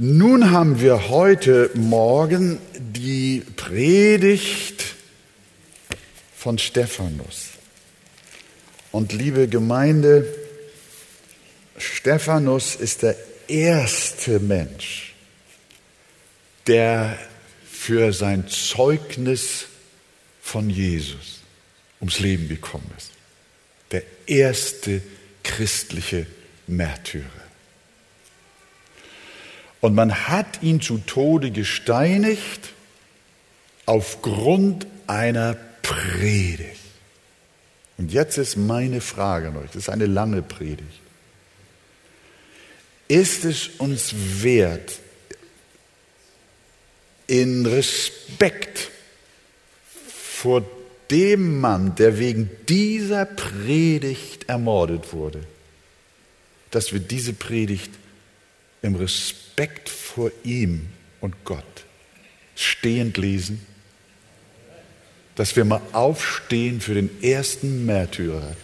Nun haben wir heute Morgen die Predigt von Stephanus. Und liebe Gemeinde, Stephanus ist der erste Mensch, der für sein Zeugnis von Jesus ums Leben gekommen ist. Der erste christliche Märtyrer. Und man hat ihn zu Tode gesteinigt aufgrund einer Predigt. Und jetzt ist meine Frage an euch, das ist eine lange Predigt. Ist es uns wert, in Respekt vor dem Mann, der wegen dieser Predigt ermordet wurde, dass wir diese Predigt im Respekt vor ihm und Gott stehend lesen, dass wir mal aufstehen für den ersten Märtyrer,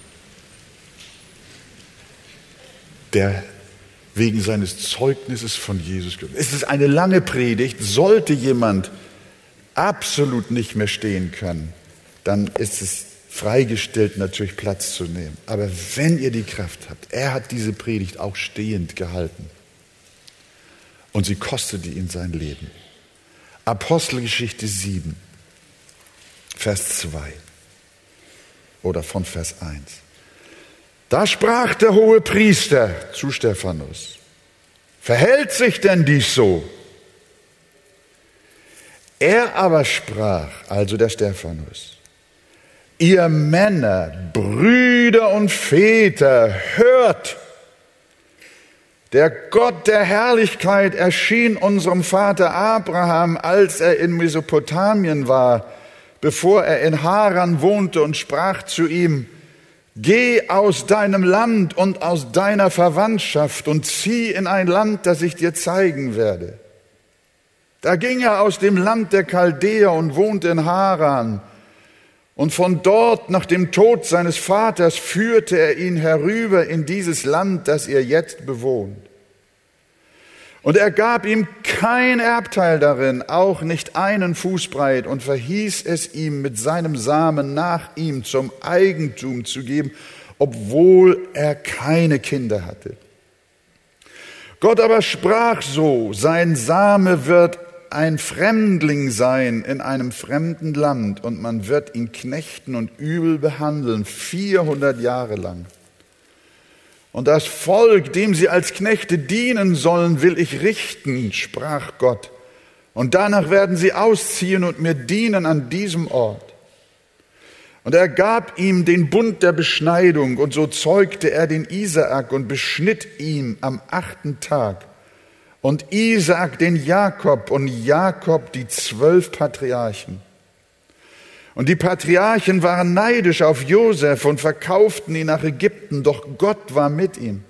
der wegen seines Zeugnisses von Jesus. Es ist eine lange Predigt. Sollte jemand absolut nicht mehr stehen können, dann ist es freigestellt, natürlich Platz zu nehmen. Aber wenn ihr die Kraft habt, er hat diese Predigt auch stehend gehalten. Und sie kostete ihn sein Leben. Apostelgeschichte 7, Vers 2 oder von Vers 1. Da sprach der hohe Priester zu Stephanus, verhält sich denn dies so? Er aber sprach, also der Stephanus, ihr Männer, Brüder und Väter, hört, der Gott der Herrlichkeit erschien unserem Vater Abraham, als er in Mesopotamien war, bevor er in Haran wohnte und sprach zu ihm, Geh aus deinem Land und aus deiner Verwandtschaft und zieh in ein Land, das ich dir zeigen werde. Da ging er aus dem Land der Chaldäer und wohnte in Haran. Und von dort, nach dem Tod seines Vaters, führte er ihn herüber in dieses Land, das ihr jetzt bewohnt. Und er gab ihm kein Erbteil darin, auch nicht einen Fußbreit, und verhieß es ihm, mit seinem Samen nach ihm zum Eigentum zu geben, obwohl er keine Kinder hatte. Gott aber sprach so, sein Same wird ein Fremdling sein in einem fremden Land, und man wird ihn knechten und übel behandeln, 400 Jahre lang. Und das Volk, dem sie als Knechte dienen sollen, will ich richten, sprach Gott. Und danach werden sie ausziehen und mir dienen an diesem Ort. Und er gab ihm den Bund der Beschneidung, und so zeugte er den Isaak und beschnitt ihn am achten Tag. Und Isaak den Jakob und Jakob die zwölf Patriarchen. Und die Patriarchen waren neidisch auf Josef und verkauften ihn nach Ägypten, doch Gott war mit ihm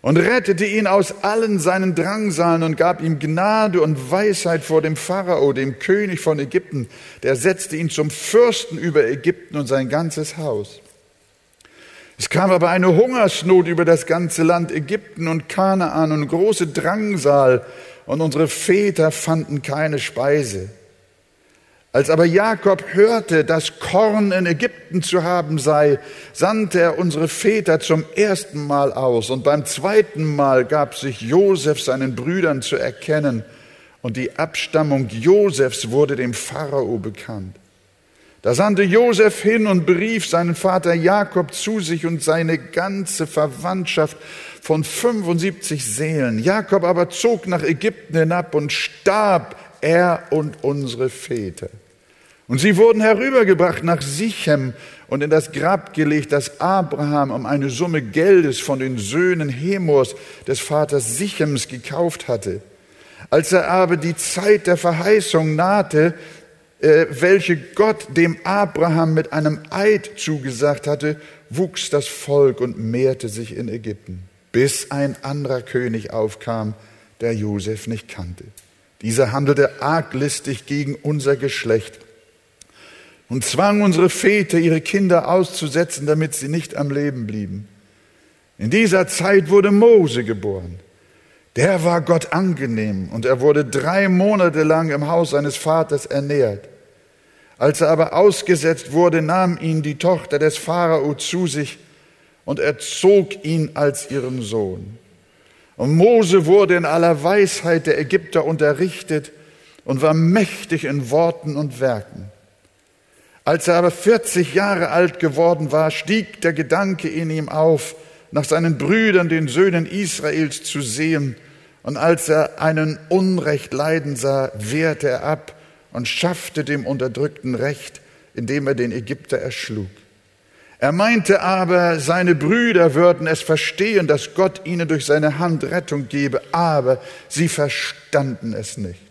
und rettete ihn aus allen seinen Drangsalen und gab ihm Gnade und Weisheit vor dem Pharao, dem König von Ägypten. Der setzte ihn zum Fürsten über Ägypten und sein ganzes Haus. Es kam aber eine Hungersnot über das ganze Land Ägypten und Kanaan und große Drangsal und unsere Väter fanden keine Speise. Als aber Jakob hörte, dass Korn in Ägypten zu haben sei, sandte er unsere Väter zum ersten Mal aus. Und beim zweiten Mal gab sich Josef seinen Brüdern zu erkennen. Und die Abstammung Josefs wurde dem Pharao bekannt. Da sandte Josef hin und berief seinen Vater Jakob zu sich und seine ganze Verwandtschaft von 75 Seelen. Jakob aber zog nach Ägypten hinab und starb er und unsere Väter. Und sie wurden herübergebracht nach Sichem und in das Grab gelegt, das Abraham um eine Summe Geldes von den Söhnen Hemors des Vaters Sichems gekauft hatte. Als er aber die Zeit der Verheißung nahte, welche Gott dem Abraham mit einem Eid zugesagt hatte, wuchs das Volk und mehrte sich in Ägypten, bis ein anderer König aufkam, der Josef nicht kannte. Dieser handelte arglistig gegen unser Geschlecht und zwang unsere Väter, ihre Kinder auszusetzen, damit sie nicht am Leben blieben. In dieser Zeit wurde Mose geboren. Der war Gott angenehm und er wurde drei Monate lang im Haus seines Vaters ernährt. Als er aber ausgesetzt wurde, nahm ihn die Tochter des Pharao zu sich und erzog ihn als ihren Sohn. Und Mose wurde in aller Weisheit der Ägypter unterrichtet und war mächtig in Worten und Werken. Als er aber 40 Jahre alt geworden war, stieg der Gedanke in ihm auf, nach seinen Brüdern, den Söhnen Israels, zu sehen und als er einen Unrecht leiden sah, wehrte er ab und schaffte dem Unterdrückten Recht, indem er den Ägypter erschlug. Er meinte aber, seine Brüder würden es verstehen, dass Gott ihnen durch seine Hand Rettung gebe, aber sie verstanden es nicht.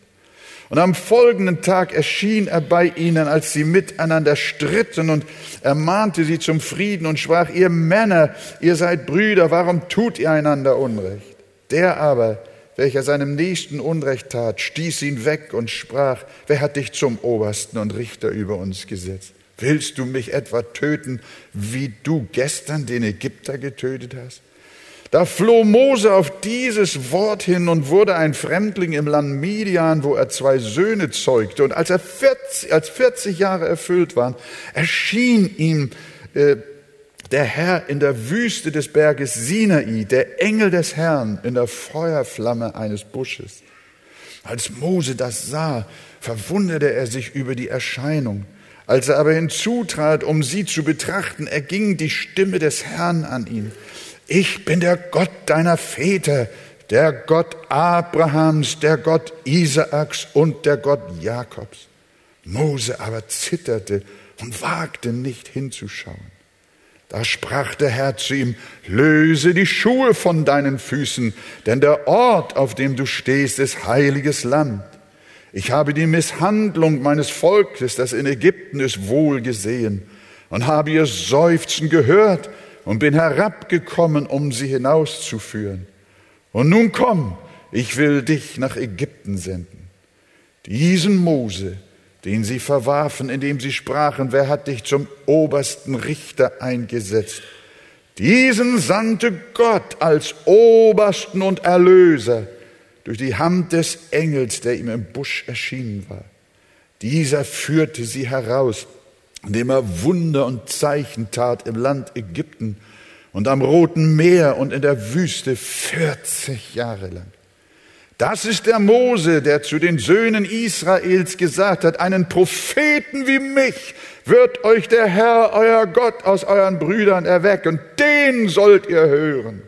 Und am folgenden Tag erschien er bei ihnen, als sie miteinander stritten und ermahnte sie zum Frieden und sprach, ihr Männer, ihr seid Brüder, warum tut ihr einander Unrecht? Der aber, welcher seinem Nächsten Unrecht tat, stieß ihn weg und sprach, wer hat dich zum Obersten und Richter über uns gesetzt? Willst du mich etwa töten, wie du gestern den Ägypter getötet hast? Da floh Mose auf dieses Wort hin und wurde ein Fremdling im Land Midian, wo er zwei Söhne zeugte. Und als er 40, als 40 Jahre erfüllt waren, erschien ihm äh, der Herr in der Wüste des Berges Sinai, der Engel des Herrn in der Feuerflamme eines Busches. Als Mose das sah, verwunderte er sich über die Erscheinung. Als er aber hinzutrat, um sie zu betrachten, erging die Stimme des Herrn an ihn. Ich bin der Gott deiner Väter, der Gott Abrahams, der Gott Isaaks und der Gott Jakobs. Mose aber zitterte und wagte nicht hinzuschauen. Da sprach der Herr zu ihm, löse die Schuhe von deinen Füßen, denn der Ort, auf dem du stehst, ist heiliges Land. Ich habe die Misshandlung meines Volkes, das in Ägypten ist, wohl gesehen und habe ihr Seufzen gehört und bin herabgekommen, um sie hinauszuführen. Und nun komm, ich will dich nach Ägypten senden. Diesen Mose, den sie verwarfen, indem sie sprachen, wer hat dich zum obersten Richter eingesetzt? Diesen sandte Gott als obersten und Erlöser durch die Hand des Engels, der ihm im Busch erschienen war. Dieser führte sie heraus, indem er Wunder und Zeichen tat im Land Ägypten und am Roten Meer und in der Wüste 40 Jahre lang. Das ist der Mose, der zu den Söhnen Israels gesagt hat, einen Propheten wie mich wird euch der Herr, euer Gott, aus euren Brüdern erwecken. Den sollt ihr hören.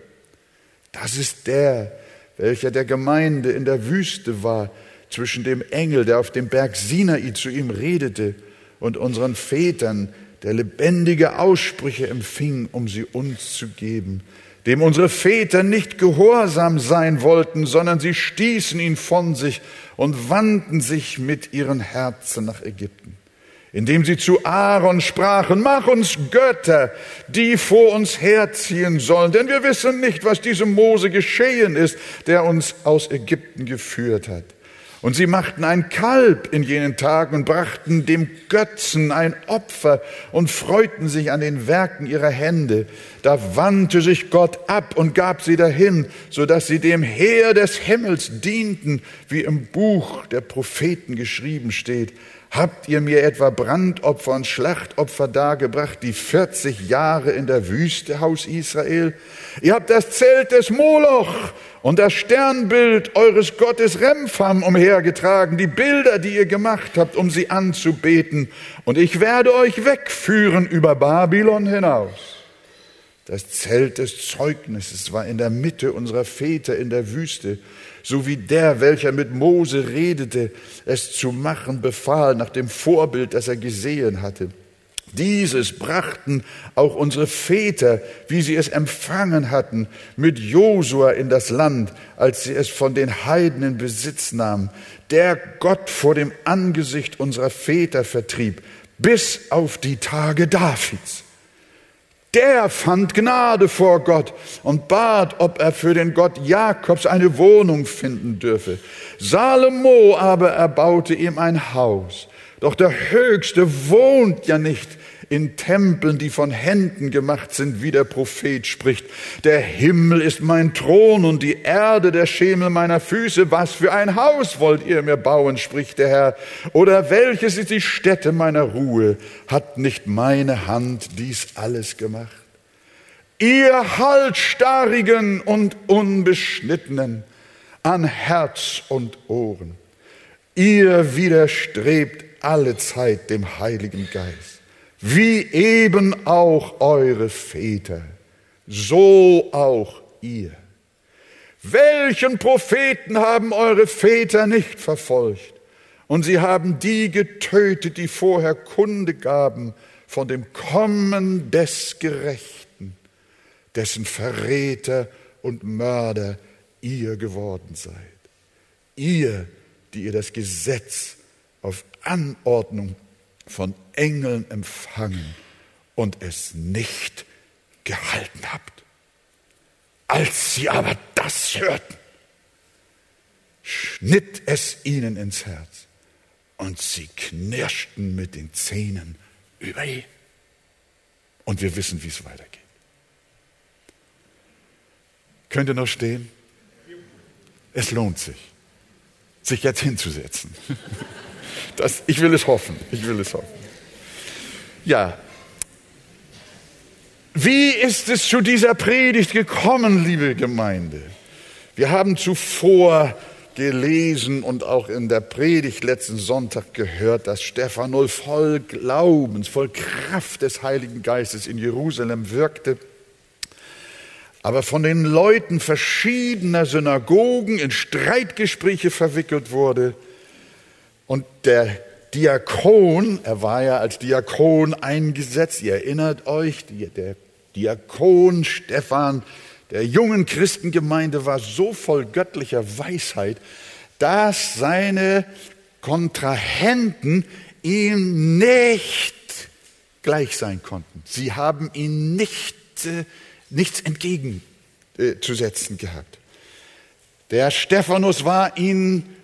Das ist der, welcher der Gemeinde in der Wüste war, zwischen dem Engel, der auf dem Berg Sinai zu ihm redete, und unseren Vätern, der lebendige Aussprüche empfing, um sie uns zu geben dem unsere Väter nicht gehorsam sein wollten, sondern sie stießen ihn von sich und wandten sich mit ihren Herzen nach Ägypten, indem sie zu Aaron sprachen, mach uns Götter, die vor uns herziehen sollen, denn wir wissen nicht, was diesem Mose geschehen ist, der uns aus Ägypten geführt hat. Und sie machten ein Kalb in jenen Tagen und brachten dem Götzen ein Opfer und freuten sich an den Werken ihrer Hände. Da wandte sich Gott ab und gab sie dahin, so dass sie dem Heer des Himmels dienten, wie im Buch der Propheten geschrieben steht. Habt ihr mir etwa Brandopfer und Schlachtopfer dargebracht, die 40 Jahre in der Wüste, Haus Israel? Ihr habt das Zelt des Moloch und das Sternbild eures Gottes Rempham umhergetragen, die Bilder, die ihr gemacht habt, um sie anzubeten. Und ich werde euch wegführen über Babylon hinaus. Das Zelt des Zeugnisses war in der Mitte unserer Väter in der Wüste so wie der, welcher mit Mose redete, es zu machen befahl, nach dem Vorbild, das er gesehen hatte. Dieses brachten auch unsere Väter, wie sie es empfangen hatten, mit Josua in das Land, als sie es von den Heiden in Besitz nahmen, der Gott vor dem Angesicht unserer Väter vertrieb, bis auf die Tage Davids der fand Gnade vor Gott und bat, ob er für den Gott Jakobs eine Wohnung finden dürfe. Salomo aber erbaute ihm ein Haus. Doch der Höchste wohnt ja nicht in Tempeln, die von Händen gemacht sind, wie der Prophet spricht. Der Himmel ist mein Thron und die Erde der Schemel meiner Füße. Was für ein Haus wollt ihr mir bauen, spricht der Herr. Oder welches ist die Stätte meiner Ruhe? Hat nicht meine Hand dies alles gemacht? Ihr Haltstarrigen und Unbeschnittenen an Herz und Ohren. Ihr widerstrebt alle Zeit dem Heiligen Geist, wie eben auch eure Väter, so auch ihr. Welchen Propheten haben eure Väter nicht verfolgt? Und sie haben die getötet, die vorher Kunde gaben von dem Kommen des Gerechten, dessen Verräter und Mörder ihr geworden seid. Ihr, die ihr das Gesetz auf Anordnung von Engeln empfangen und es nicht gehalten habt. Als sie aber das hörten, schnitt es ihnen ins Herz und sie knirschten mit den Zähnen über ihn. Und wir wissen, wie es weitergeht. Könnt ihr noch stehen? Es lohnt sich, sich jetzt hinzusetzen. Das, ich will es hoffen. Ich will es hoffen. Ja. Wie ist es zu dieser Predigt gekommen, liebe Gemeinde? Wir haben zuvor gelesen und auch in der Predigt letzten Sonntag gehört, dass Stephanol voll Glaubens, voll Kraft des Heiligen Geistes in Jerusalem wirkte, aber von den Leuten verschiedener Synagogen in Streitgespräche verwickelt wurde und der Diakon, er war ja als Diakon eingesetzt, ihr erinnert euch, der Diakon Stephan der jungen Christengemeinde war so voll göttlicher Weisheit, dass seine Kontrahenten ihm nicht gleich sein konnten. Sie haben ihm nicht, äh, nichts entgegenzusetzen gehabt. Der Stephanus war ihnen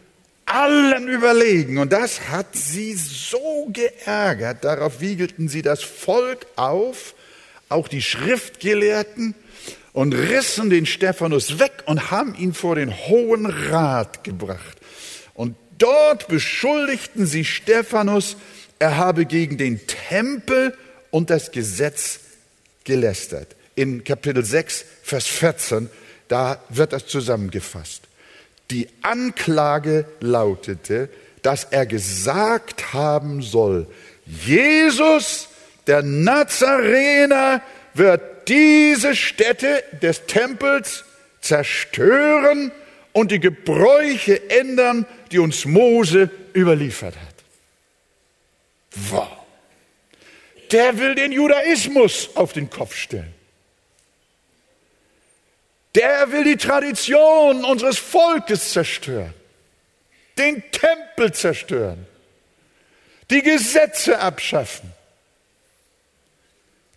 allen überlegen. Und das hat sie so geärgert. Darauf wiegelten sie das Volk auf, auch die Schriftgelehrten, und rissen den Stephanus weg und haben ihn vor den Hohen Rat gebracht. Und dort beschuldigten sie Stephanus, er habe gegen den Tempel und das Gesetz gelästert. In Kapitel 6, Vers 14, da wird das zusammengefasst. Die Anklage lautete, dass er gesagt haben soll, Jesus, der Nazarener, wird diese Stätte des Tempels zerstören und die Gebräuche ändern, die uns Mose überliefert hat. Wow. Der will den Judaismus auf den Kopf stellen. Der will die Tradition unseres Volkes zerstören, den Tempel zerstören, die Gesetze abschaffen.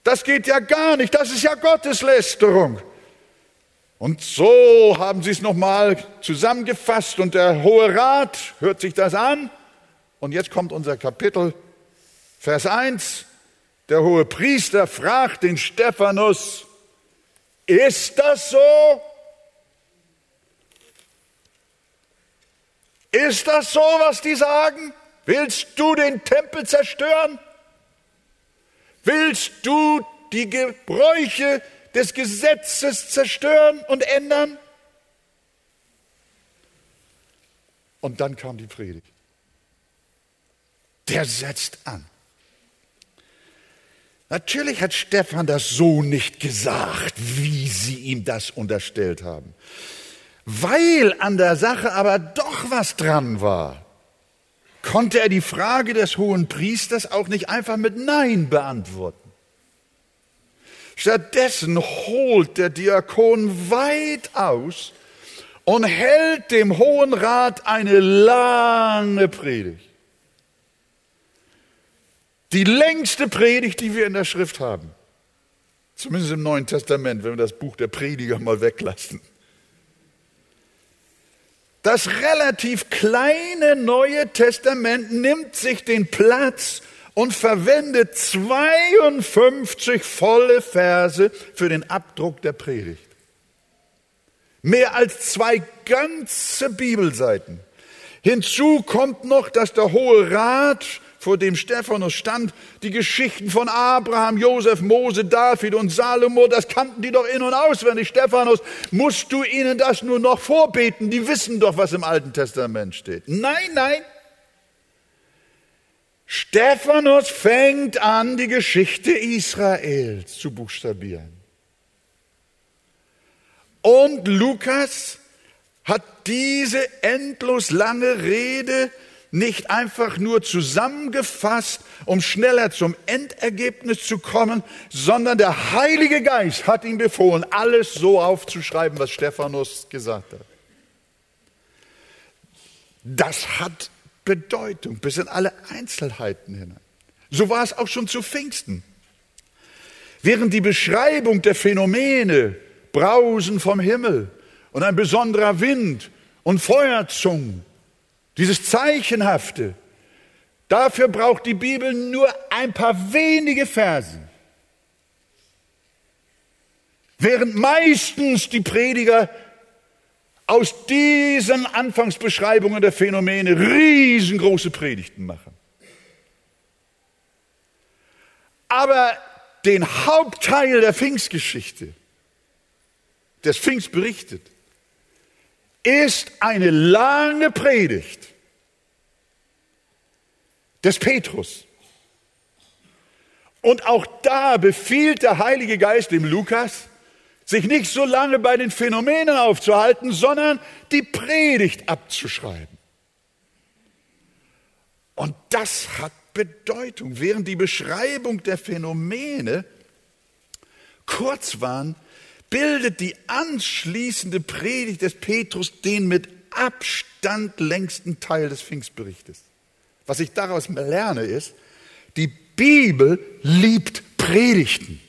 Das geht ja gar nicht, das ist ja Gotteslästerung. Und so haben sie es nochmal zusammengefasst und der Hohe Rat hört sich das an. Und jetzt kommt unser Kapitel, Vers 1. Der hohe Priester fragt den Stephanus, ist das so? Ist das so, was die sagen? Willst du den Tempel zerstören? Willst du die Gebräuche des Gesetzes zerstören und ändern? Und dann kam die Predigt. Der setzt an. Natürlich hat Stefan das so nicht gesagt, wie sie ihm das unterstellt haben. Weil an der Sache aber doch was dran war, konnte er die Frage des hohen Priesters auch nicht einfach mit Nein beantworten. Stattdessen holt der Diakon weit aus und hält dem Hohen Rat eine lange Predigt. Die längste Predigt, die wir in der Schrift haben. Zumindest im Neuen Testament, wenn wir das Buch der Prediger mal weglassen. Das relativ kleine Neue Testament nimmt sich den Platz und verwendet 52 volle Verse für den Abdruck der Predigt. Mehr als zwei ganze Bibelseiten. Hinzu kommt noch, dass der Hohe Rat, vor dem Stephanus stand, die Geschichten von Abraham, Josef, Mose, David und Salomo, das kannten die doch in- und auswendig. Stephanus, musst du ihnen das nur noch vorbeten? Die wissen doch, was im Alten Testament steht. Nein, nein. Stephanus fängt an, die Geschichte Israels zu buchstabieren. Und Lukas hat diese endlos lange Rede nicht einfach nur zusammengefasst, um schneller zum Endergebnis zu kommen, sondern der Heilige Geist hat ihm befohlen, alles so aufzuschreiben, was Stephanus gesagt hat. Das hat Bedeutung bis in alle Einzelheiten hinein. So war es auch schon zu Pfingsten. Während die Beschreibung der Phänomene, Brausen vom Himmel und ein besonderer Wind und Feuerzungen, dieses Zeichenhafte, dafür braucht die Bibel nur ein paar wenige Verse. Während meistens die Prediger aus diesen Anfangsbeschreibungen der Phänomene riesengroße Predigten machen. Aber den Hauptteil der Pfingstgeschichte, des Pfingst berichtet, ist eine lange Predigt des Petrus. Und auch da befiehlt der Heilige Geist dem Lukas, sich nicht so lange bei den Phänomenen aufzuhalten, sondern die Predigt abzuschreiben. Und das hat Bedeutung. Während die Beschreibung der Phänomene kurz waren, bildet die anschließende Predigt des Petrus den mit Abstand längsten Teil des Pfingstberichtes. Was ich daraus lerne ist, die Bibel liebt Predigten.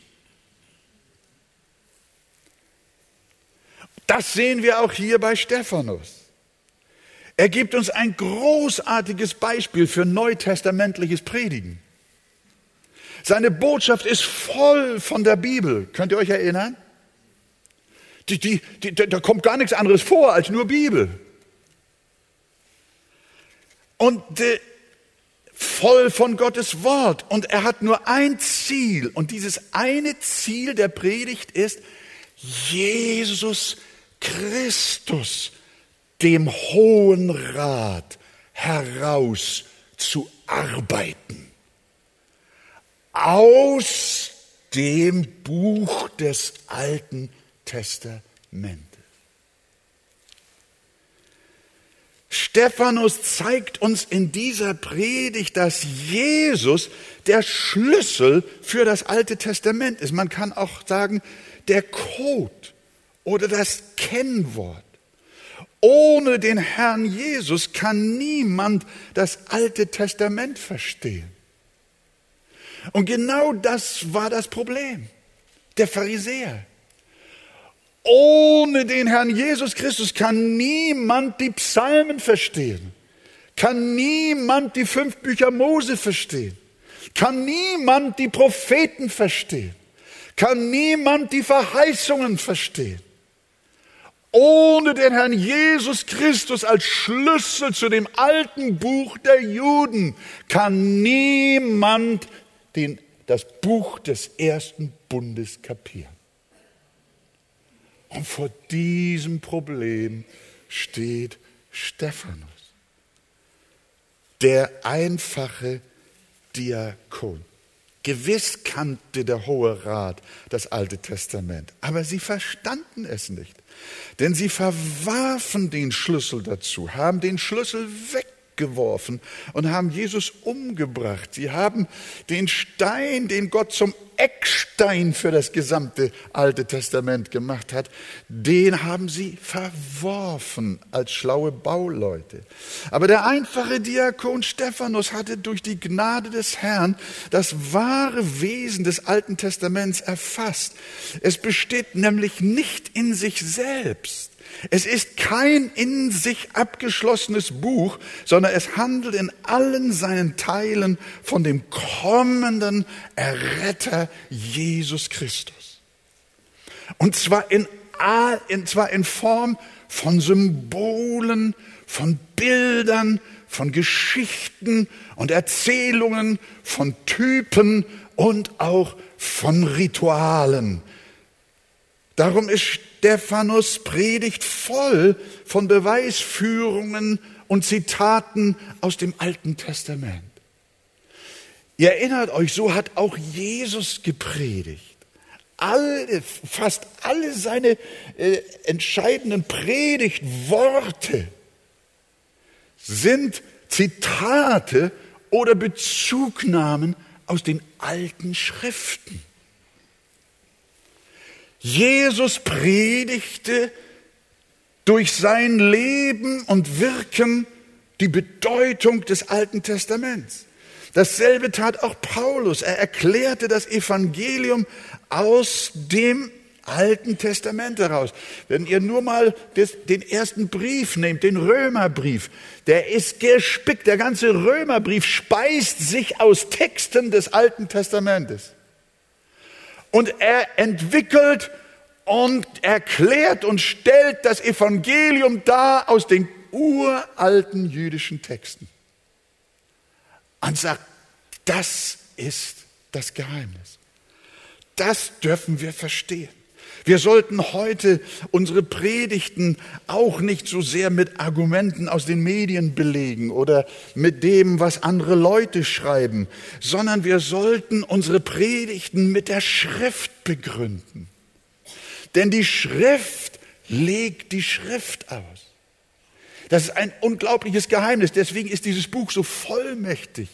Das sehen wir auch hier bei Stephanus. Er gibt uns ein großartiges Beispiel für neutestamentliches Predigen. Seine Botschaft ist voll von der Bibel. Könnt ihr euch erinnern? Die, die, die, da kommt gar nichts anderes vor als nur Bibel. Und äh, voll von Gottes Wort. Und er hat nur ein Ziel. Und dieses eine Ziel der Predigt ist, Jesus Christus dem Hohen Rat herauszuarbeiten. Aus dem Buch des Alten Testamentes. Stephanus zeigt uns in dieser Predigt, dass Jesus der Schlüssel für das Alte Testament ist. Man kann auch sagen, der Code oder das Kennwort. Ohne den Herrn Jesus kann niemand das Alte Testament verstehen. Und genau das war das Problem der Pharisäer. Ohne den Herrn Jesus Christus kann niemand die Psalmen verstehen, kann niemand die fünf Bücher Mose verstehen, kann niemand die Propheten verstehen, kann niemand die Verheißungen verstehen. Ohne den Herrn Jesus Christus als Schlüssel zu dem alten Buch der Juden kann niemand den, das Buch des ersten Bundes kapieren. Und vor diesem Problem steht Stephanus, der einfache Diakon. Gewiss kannte der Hohe Rat das Alte Testament, aber sie verstanden es nicht. Denn sie verwarfen den Schlüssel dazu, haben den Schlüssel weggeworfen und haben Jesus umgebracht. Sie haben den Stein, den Gott zum Eckstein für das gesamte Alte Testament gemacht hat, den haben sie verworfen als schlaue Bauleute. Aber der einfache Diakon Stephanus hatte durch die Gnade des Herrn das wahre Wesen des Alten Testaments erfasst. Es besteht nämlich nicht in sich selbst, Es ist kein in sich abgeschlossenes Buch, sondern es handelt in allen seinen Teilen von dem kommenden Erretter Jesus Christus. Und zwar in, in, zwar in Form von Symbolen, von Bildern, von Geschichten und Erzählungen, von Typen und auch von Ritualen. Darum ist Stephanus Predigt voll von Beweisführungen und Zitaten aus dem Alten Testament. Ihr erinnert euch, so hat auch Jesus gepredigt. Alle, fast alle seine äh, entscheidenden Predigtworte sind Zitate oder Bezugnahmen aus den alten Schriften. Jesus predigte durch sein Leben und Wirken die Bedeutung des Alten Testaments. Dasselbe tat auch Paulus. Er erklärte das Evangelium aus dem Alten Testament heraus. Wenn ihr nur mal des, den ersten Brief nehmt, den Römerbrief, der ist gespickt, der ganze Römerbrief speist sich aus Texten des Alten Testamentes. Und er entwickelt und erklärt und stellt das Evangelium dar aus den uralten jüdischen Texten. Und sagt, das ist das Geheimnis. Das dürfen wir verstehen. Wir sollten heute unsere Predigten auch nicht so sehr mit Argumenten aus den Medien belegen oder mit dem, was andere Leute schreiben, sondern wir sollten unsere Predigten mit der Schrift begründen. Denn die Schrift legt die Schrift aus. Das ist ein unglaubliches Geheimnis. Deswegen ist dieses Buch so vollmächtig.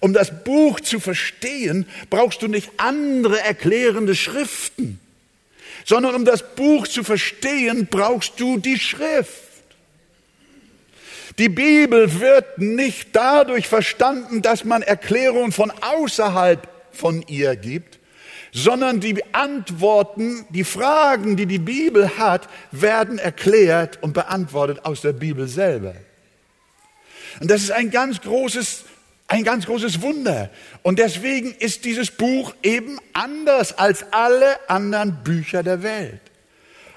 Um das Buch zu verstehen, brauchst du nicht andere erklärende Schriften sondern um das Buch zu verstehen, brauchst du die Schrift. Die Bibel wird nicht dadurch verstanden, dass man Erklärungen von außerhalb von ihr gibt, sondern die Antworten, die Fragen, die die Bibel hat, werden erklärt und beantwortet aus der Bibel selber. Und das ist ein ganz großes ein ganz großes Wunder. Und deswegen ist dieses Buch eben anders als alle anderen Bücher der Welt.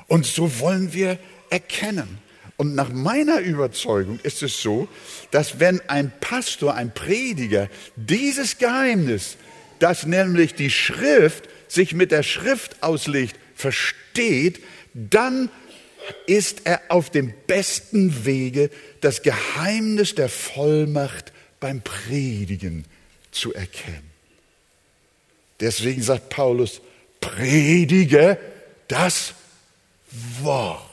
Und so wollen wir erkennen. Und nach meiner Überzeugung ist es so, dass wenn ein Pastor, ein Prediger dieses Geheimnis, das nämlich die Schrift sich mit der Schrift auslegt, versteht, dann ist er auf dem besten Wege, das Geheimnis der Vollmacht beim Predigen zu erkennen. Deswegen sagt Paulus, predige das Wort.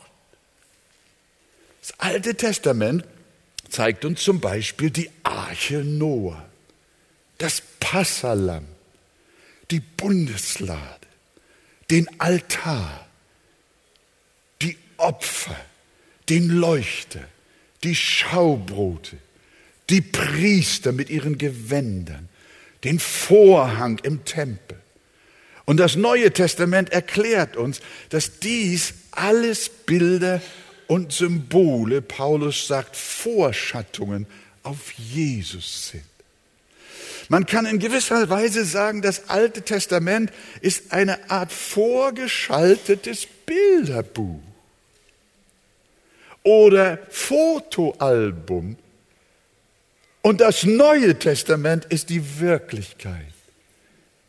Das Alte Testament zeigt uns zum Beispiel die Arche Noah, das Passalam, die Bundeslade, den Altar, die Opfer, den Leuchter, die Schaubrote, die Priester mit ihren Gewändern, den Vorhang im Tempel. Und das Neue Testament erklärt uns, dass dies alles Bilder und Symbole, Paulus sagt, Vorschattungen auf Jesus sind. Man kann in gewisser Weise sagen, das Alte Testament ist eine Art vorgeschaltetes Bilderbuch oder Fotoalbum und das Neue Testament ist die Wirklichkeit.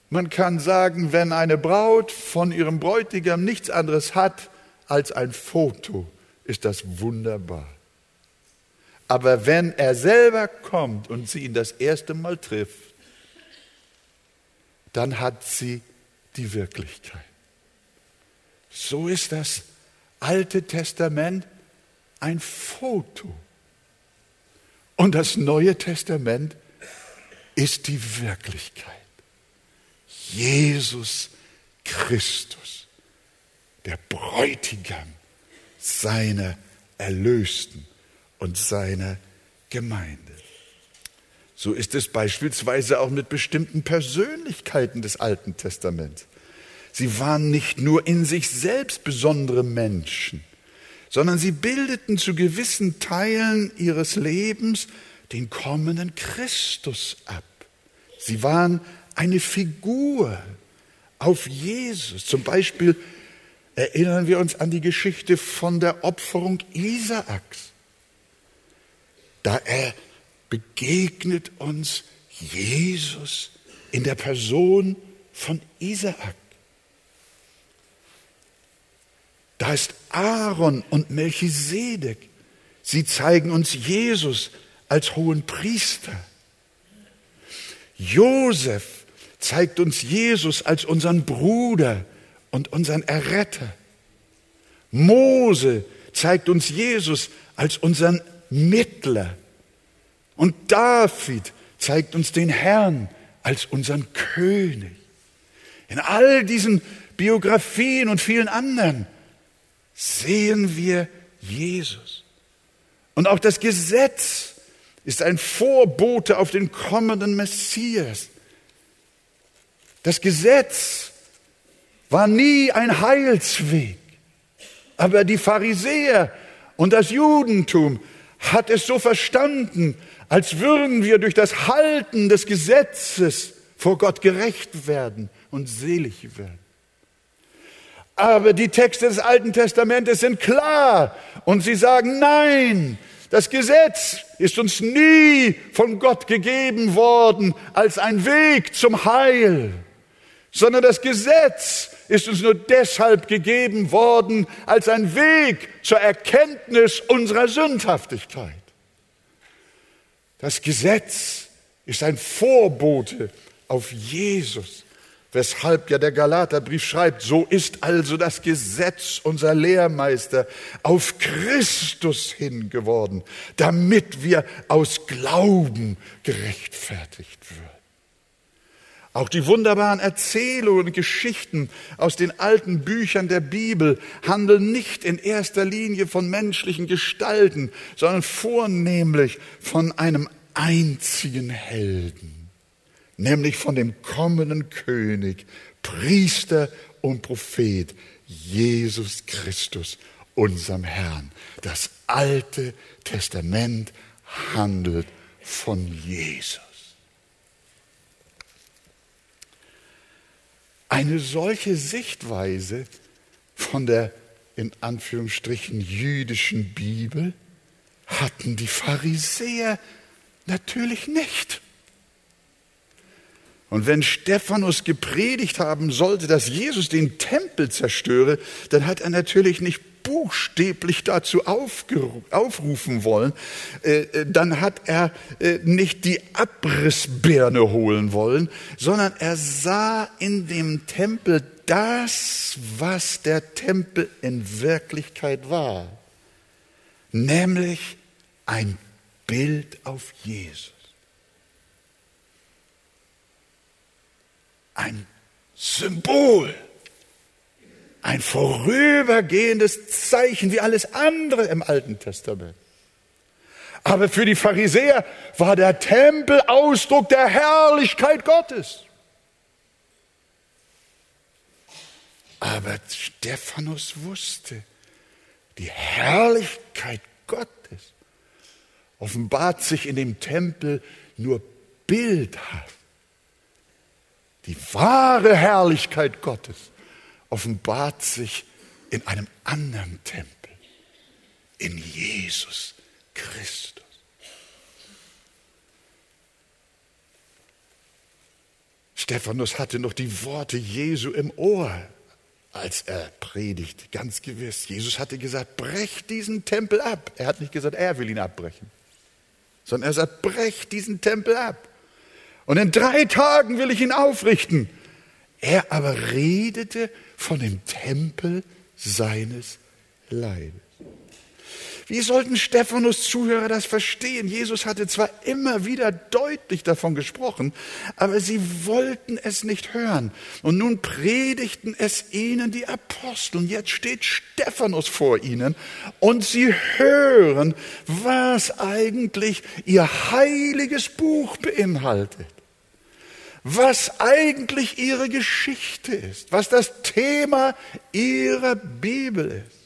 Man kann sagen, wenn eine Braut von ihrem Bräutigam nichts anderes hat als ein Foto, ist das wunderbar. Aber wenn er selber kommt und sie ihn das erste Mal trifft, dann hat sie die Wirklichkeit. So ist das Alte Testament ein Foto und das Neue Testament ist die Wirklichkeit. Jesus Christus, der Bräutigam seiner Erlösten und seiner Gemeinde. So ist es beispielsweise auch mit bestimmten Persönlichkeiten des Alten Testaments. Sie waren nicht nur in sich selbst besondere Menschen, sondern sie bildeten zu gewissen Teilen ihres Lebens den kommenden Christus ab. Sie waren eine Figur auf Jesus. Zum Beispiel erinnern wir uns an die Geschichte von der Opferung Isaaks. Da er begegnet uns Jesus in der Person von Isaak. Da ist Aaron und Melchisedek. Sie zeigen uns Jesus als hohen Priester. Josef zeigt uns Jesus als unseren Bruder und unseren Erretter. Mose zeigt uns Jesus als unseren Mittler. Und David zeigt uns den Herrn als unseren König. In all diesen Biografien und vielen anderen sehen wir Jesus. Und auch das Gesetz ist ein Vorbote auf den kommenden Messias. Das Gesetz war nie ein Heilsweg, aber die Pharisäer und das Judentum hat es so verstanden, als würden wir durch das Halten des Gesetzes vor Gott gerecht werden und selig werden. Aber die Texte des Alten Testamentes sind klar und sie sagen, nein, das Gesetz ist uns nie von Gott gegeben worden als ein Weg zum Heil, sondern das Gesetz ist uns nur deshalb gegeben worden als ein Weg zur Erkenntnis unserer Sündhaftigkeit. Das Gesetz ist ein Vorbote auf Jesus. Weshalb ja der Galaterbrief schreibt, so ist also das Gesetz unser Lehrmeister auf Christus hin geworden, damit wir aus Glauben gerechtfertigt würden. Auch die wunderbaren Erzählungen und Geschichten aus den alten Büchern der Bibel handeln nicht in erster Linie von menschlichen Gestalten, sondern vornehmlich von einem einzigen Helden nämlich von dem kommenden König, Priester und Prophet, Jesus Christus, unserem Herrn. Das Alte Testament handelt von Jesus. Eine solche Sichtweise von der in Anführungsstrichen jüdischen Bibel hatten die Pharisäer natürlich nicht. Und wenn Stephanus gepredigt haben sollte, dass Jesus den Tempel zerstöre, dann hat er natürlich nicht buchstäblich dazu aufrufen wollen, äh, äh, dann hat er äh, nicht die Abrissbirne holen wollen, sondern er sah in dem Tempel das, was der Tempel in Wirklichkeit war, nämlich ein Bild auf Jesus. Ein Symbol, ein vorübergehendes Zeichen wie alles andere im Alten Testament. Aber für die Pharisäer war der Tempel Ausdruck der Herrlichkeit Gottes. Aber Stephanus wusste, die Herrlichkeit Gottes offenbart sich in dem Tempel nur bildhaft. Die wahre Herrlichkeit Gottes offenbart sich in einem anderen Tempel, in Jesus Christus. Stephanus hatte noch die Worte Jesu im Ohr, als er predigt, ganz gewiss. Jesus hatte gesagt, brech diesen Tempel ab. Er hat nicht gesagt, er will ihn abbrechen, sondern er sagt, brech diesen Tempel ab. Und in drei Tagen will ich ihn aufrichten. Er aber redete von dem Tempel seines Leibes. Wie sollten Stephanus Zuhörer das verstehen? Jesus hatte zwar immer wieder deutlich davon gesprochen, aber sie wollten es nicht hören. Und nun predigten es ihnen die Apostel. Und jetzt steht Stephanus vor ihnen und sie hören, was eigentlich ihr heiliges Buch beinhaltet was eigentlich ihre Geschichte ist, was das Thema ihrer Bibel ist.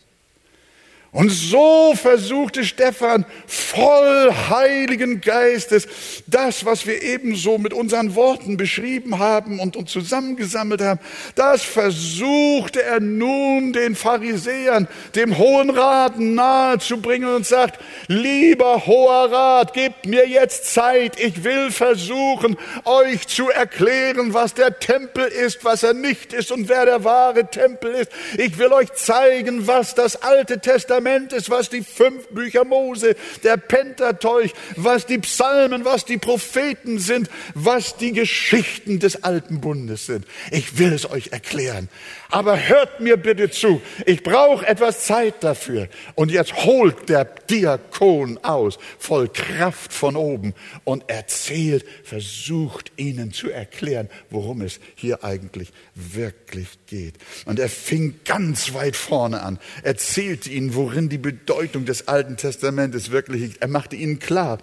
Und so versuchte Stephan voll Heiligen Geistes das, was wir ebenso mit unseren Worten beschrieben haben und uns zusammengesammelt haben, das versuchte er nun den Pharisäern, dem Hohen Rat nahezubringen und sagt, lieber Hoher Rat, gebt mir jetzt Zeit, ich will versuchen, euch zu erklären, was der Tempel ist, was er nicht ist und wer der wahre Tempel ist. Ich will euch zeigen, was das Alte Testament Ist, was die fünf Bücher Mose, der Pentateuch, was die Psalmen, was die Propheten sind, was die Geschichten des alten Bundes sind. Ich will es euch erklären. Aber hört mir bitte zu. Ich brauche etwas Zeit dafür. Und jetzt holt der Diakon aus, voll Kraft von oben und erzählt, versucht ihnen zu erklären, worum es hier eigentlich wirklich geht. Und er fing ganz weit vorne an, erzählte ihnen, worin worin die Bedeutung des Alten Testamentes wirklich liegt. Er machte ihnen klar,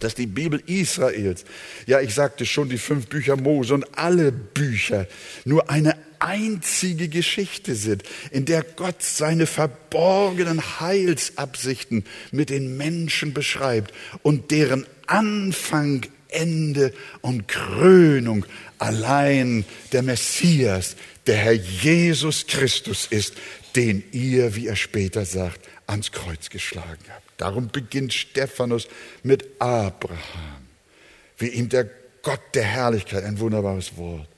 dass die Bibel Israels, ja ich sagte schon, die fünf Bücher Mose und alle Bücher nur eine einzige Geschichte sind, in der Gott seine verborgenen Heilsabsichten mit den Menschen beschreibt und deren Anfang, Ende und Krönung allein der Messias, der Herr Jesus Christus ist, den ihr, wie er später sagt, ans Kreuz geschlagen habt. Darum beginnt Stephanus mit Abraham, wie ihm der Gott der Herrlichkeit, ein wunderbares Wort.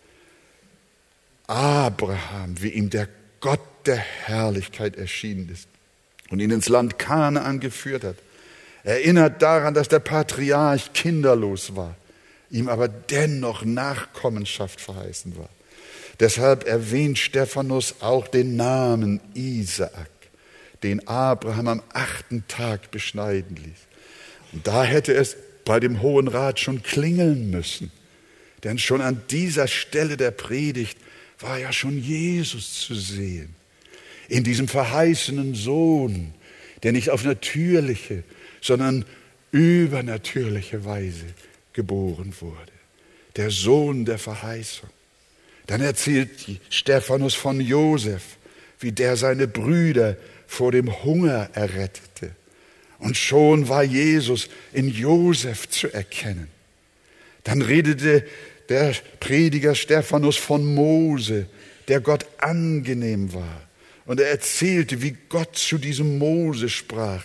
Abraham, wie ihm der Gott der Herrlichkeit erschienen ist und ihn ins Land Kanaan geführt hat. Erinnert daran, dass der Patriarch kinderlos war, ihm aber dennoch Nachkommenschaft verheißen war. Deshalb erwähnt Stephanus auch den Namen Isaak, den Abraham am achten Tag beschneiden ließ. Und da hätte es bei dem Hohen Rat schon klingeln müssen. Denn schon an dieser Stelle der Predigt war ja schon Jesus zu sehen. In diesem verheißenen Sohn, der nicht auf natürliche, sondern übernatürliche Weise geboren wurde. Der Sohn der Verheißung. Dann erzählt Stephanus von Josef, wie der seine Brüder vor dem Hunger errettete. Und schon war Jesus in Josef zu erkennen. Dann redete der Prediger Stephanus von Mose, der Gott angenehm war. Und er erzählte, wie Gott zu diesem Mose sprach.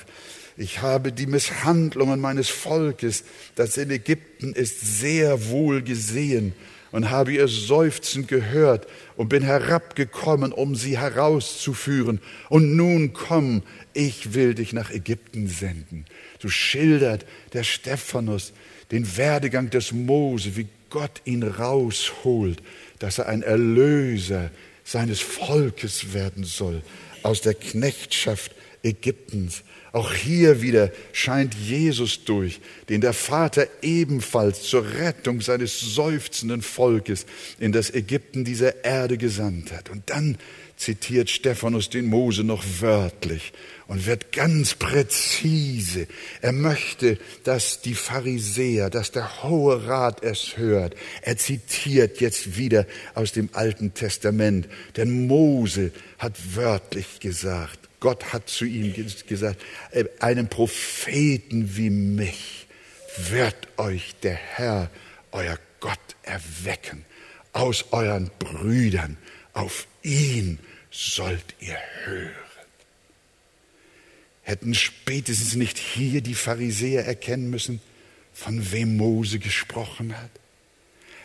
Ich habe die Misshandlungen meines Volkes, das in Ägypten ist, sehr wohl gesehen und habe ihr Seufzen gehört und bin herabgekommen, um sie herauszuführen. Und nun komm, ich will dich nach Ägypten senden. So schildert der Stephanus den Werdegang des Mose, wie Gott ihn rausholt, dass er ein Erlöser seines Volkes werden soll, aus der Knechtschaft Ägyptens. Auch hier wieder scheint Jesus durch, den der Vater ebenfalls zur Rettung seines seufzenden Volkes in das Ägypten dieser Erde gesandt hat. Und dann zitiert Stephanus den Mose noch wörtlich und wird ganz präzise. Er möchte, dass die Pharisäer, dass der Hohe Rat es hört. Er zitiert jetzt wieder aus dem Alten Testament, denn Mose hat wörtlich gesagt, Gott hat zu ihm gesagt, äh, einen Propheten wie mich wird euch der Herr, euer Gott, erwecken aus euren Brüdern. Auf ihn sollt ihr hören. Hätten spätestens nicht hier die Pharisäer erkennen müssen, von wem Mose gesprochen hat?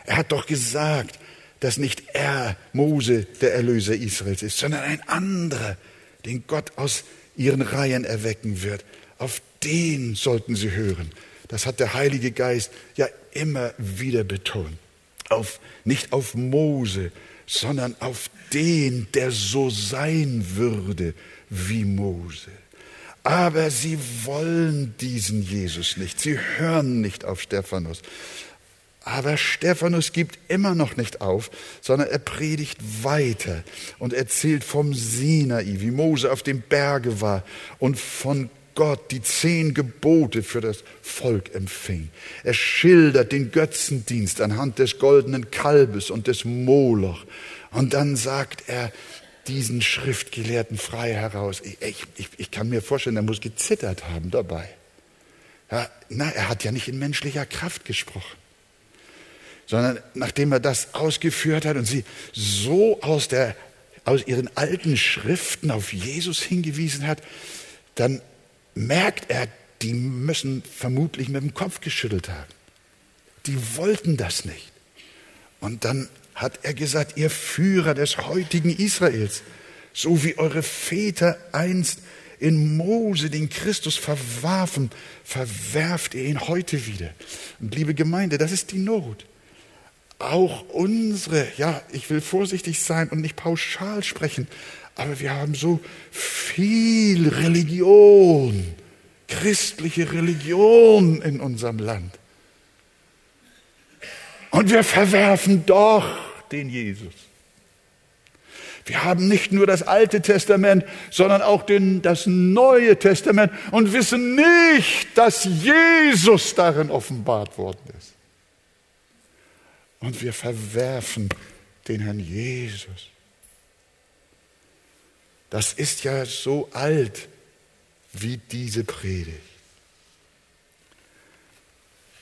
Er hat doch gesagt, dass nicht er, Mose, der Erlöser Israels ist, sondern ein anderer, den Gott aus ihren Reihen erwecken wird. Auf den sollten sie hören. Das hat der Heilige Geist ja immer wieder betont. Auf, nicht auf Mose, sondern auf den, der so sein würde wie Mose. Aber sie wollen diesen Jesus nicht. Sie hören nicht auf Stephanus. Aber Stephanus gibt immer noch nicht auf, sondern er predigt weiter und erzählt vom Sinai, wie Mose auf dem Berge war und von Gott die zehn Gebote für das Volk empfing. Er schildert den Götzendienst anhand des goldenen Kalbes und des Moloch. Und dann sagt er, diesen Schriftgelehrten frei heraus. Ich, ich, ich kann mir vorstellen, er muss gezittert haben dabei. Ja, na, er hat ja nicht in menschlicher Kraft gesprochen, sondern nachdem er das ausgeführt hat und sie so aus, der, aus ihren alten Schriften auf Jesus hingewiesen hat, dann merkt er, die müssen vermutlich mit dem Kopf geschüttelt haben. Die wollten das nicht. Und dann hat er gesagt, ihr Führer des heutigen Israels, so wie eure Väter einst in Mose den Christus verwarfen, verwerft ihr ihn heute wieder. Und liebe Gemeinde, das ist die Not. Auch unsere, ja, ich will vorsichtig sein und nicht pauschal sprechen, aber wir haben so viel Religion, christliche Religion in unserem Land. Und wir verwerfen doch den Jesus. Wir haben nicht nur das Alte Testament, sondern auch den, das Neue Testament und wissen nicht, dass Jesus darin offenbart worden ist. Und wir verwerfen den Herrn Jesus. Das ist ja so alt wie diese Predigt.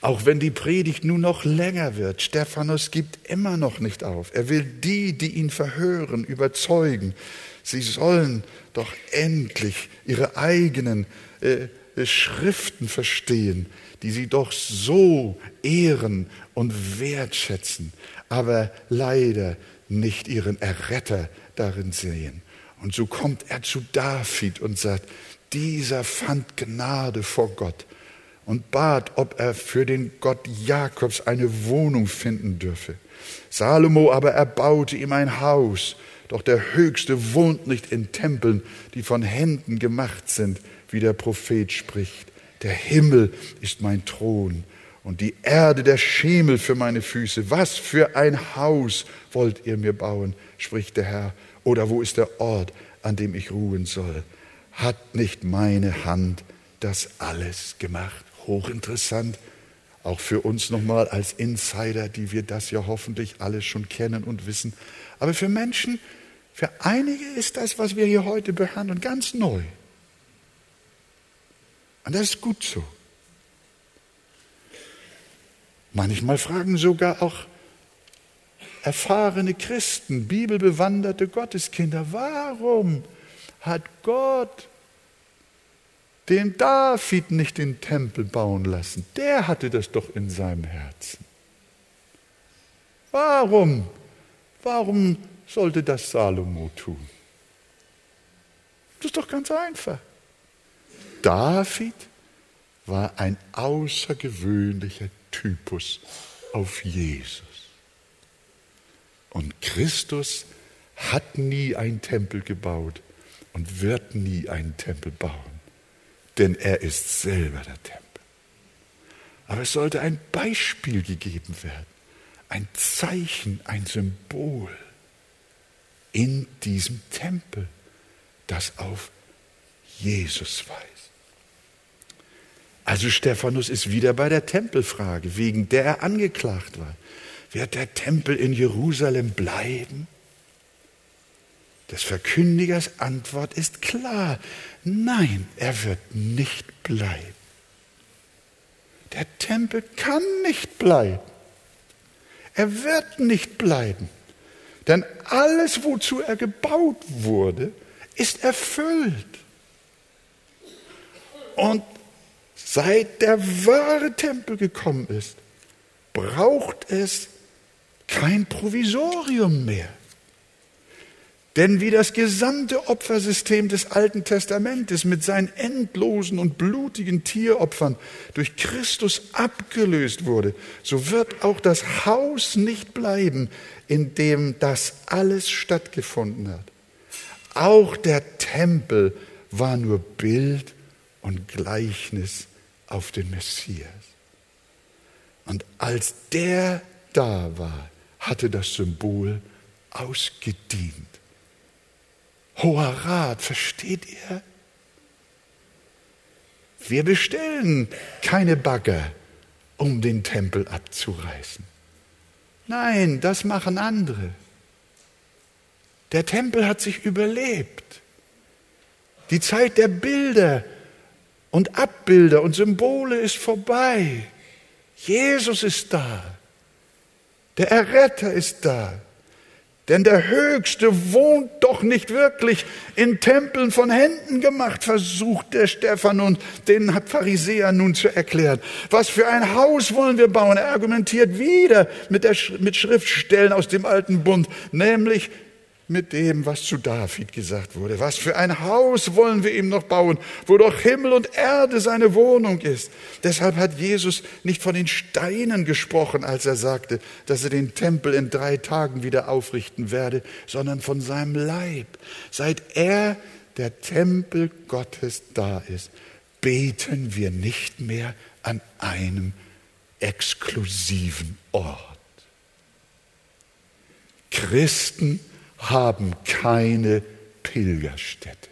Auch wenn die Predigt nun noch länger wird, Stephanus gibt immer noch nicht auf. Er will die, die ihn verhören, überzeugen. Sie sollen doch endlich ihre eigenen äh, Schriften verstehen, die sie doch so ehren und wertschätzen, aber leider nicht ihren Erretter darin sehen. Und so kommt er zu David und sagt, dieser fand Gnade vor Gott und bat, ob er für den Gott Jakobs eine Wohnung finden dürfe. Salomo aber erbaute ihm ein Haus, doch der Höchste wohnt nicht in Tempeln, die von Händen gemacht sind, wie der Prophet spricht. Der Himmel ist mein Thron und die Erde der Schemel für meine Füße. Was für ein Haus wollt ihr mir bauen, spricht der Herr. Oder wo ist der Ort, an dem ich ruhen soll? Hat nicht meine Hand das alles gemacht? hochinteressant, auch für uns nochmal als Insider, die wir das ja hoffentlich alles schon kennen und wissen. Aber für Menschen, für einige ist das, was wir hier heute behandeln, ganz neu. Und das ist gut so. Manchmal fragen sogar auch erfahrene Christen, bibelbewanderte Gotteskinder, warum hat Gott den David nicht den Tempel bauen lassen. Der hatte das doch in seinem Herzen. Warum? Warum sollte das Salomo tun? Das ist doch ganz einfach. David war ein außergewöhnlicher Typus auf Jesus. Und Christus hat nie einen Tempel gebaut und wird nie einen Tempel bauen denn er ist selber der Tempel. Aber es sollte ein Beispiel gegeben werden, ein Zeichen, ein Symbol in diesem Tempel, das auf Jesus weist. Also Stephanus ist wieder bei der Tempelfrage, wegen der er angeklagt war. Wird der Tempel in Jerusalem bleiben? Des Verkündigers Antwort ist klar. Nein, er wird nicht bleiben. Der Tempel kann nicht bleiben. Er wird nicht bleiben. Denn alles, wozu er gebaut wurde, ist erfüllt. Und seit der wahre Tempel gekommen ist, braucht es kein Provisorium mehr. Denn wie das gesamte Opfersystem des Alten Testamentes mit seinen endlosen und blutigen Tieropfern durch Christus abgelöst wurde, so wird auch das Haus nicht bleiben, in dem das alles stattgefunden hat. Auch der Tempel war nur Bild und Gleichnis auf den Messias. Und als der da war, hatte das Symbol ausgedient. Hoher Rat, versteht ihr? Wir bestellen keine Bagger, um den Tempel abzureißen. Nein, das machen andere. Der Tempel hat sich überlebt. Die Zeit der Bilder und Abbilder und Symbole ist vorbei. Jesus ist da. Der Erretter ist da. Denn der Höchste wohnt doch nicht wirklich in Tempeln von Händen gemacht, versucht der Stephan und den Pharisäer nun zu erklären. Was für ein Haus wollen wir bauen? Er argumentiert wieder mit, der, mit Schriftstellen aus dem alten Bund, nämlich mit dem, was zu David gesagt wurde. Was für ein Haus wollen wir ihm noch bauen, wo doch Himmel und Erde seine Wohnung ist. Deshalb hat Jesus nicht von den Steinen gesprochen, als er sagte, dass er den Tempel in drei Tagen wieder aufrichten werde, sondern von seinem Leib. Seit er, der Tempel Gottes, da ist, beten wir nicht mehr an einem exklusiven Ort. Christen haben keine Pilgerstätte.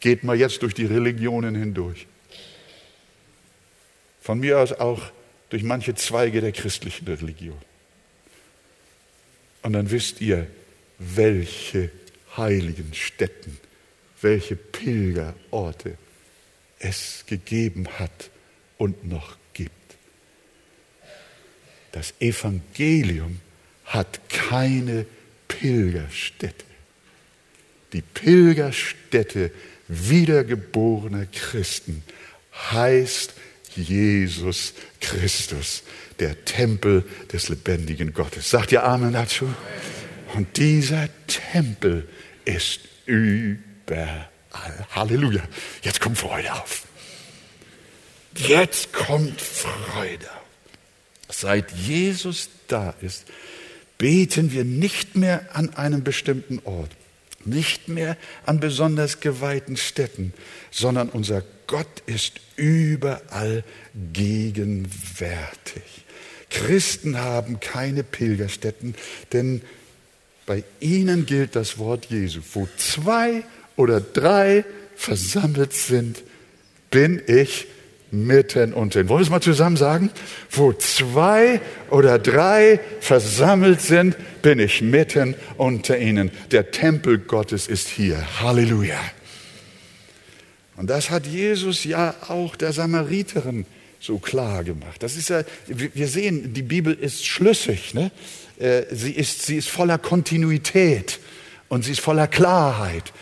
Geht mal jetzt durch die Religionen hindurch. Von mir aus auch durch manche Zweige der christlichen Religion. Und dann wisst ihr, welche heiligen Stätten, welche Pilgerorte es gegeben hat und noch gibt. Das Evangelium hat keine Pilgerstätte. Die Pilgerstätte wiedergeborener Christen heißt Jesus Christus, der Tempel des lebendigen Gottes. Sagt ihr Amen dazu? Und dieser Tempel ist überall. Halleluja. Jetzt kommt Freude auf. Jetzt kommt Freude. Seit Jesus da ist, beten wir nicht mehr an einem bestimmten Ort, nicht mehr an besonders geweihten Städten, sondern unser Gott ist überall gegenwärtig. Christen haben keine Pilgerstätten, denn bei ihnen gilt das Wort Jesu. Wo zwei oder drei versammelt sind, bin ich mitten unter ihnen. Wollen wir es mal zusammen sagen? Wo zwei oder drei versammelt sind, bin ich mitten unter ihnen. Der Tempel Gottes ist hier. Halleluja. Und das hat Jesus ja auch der Samariterin so klar gemacht. Das ist ja, wir sehen, die Bibel ist schlüssig. Ne? Äh, sie, ist, sie ist voller Kontinuität und sie ist voller Klarheit.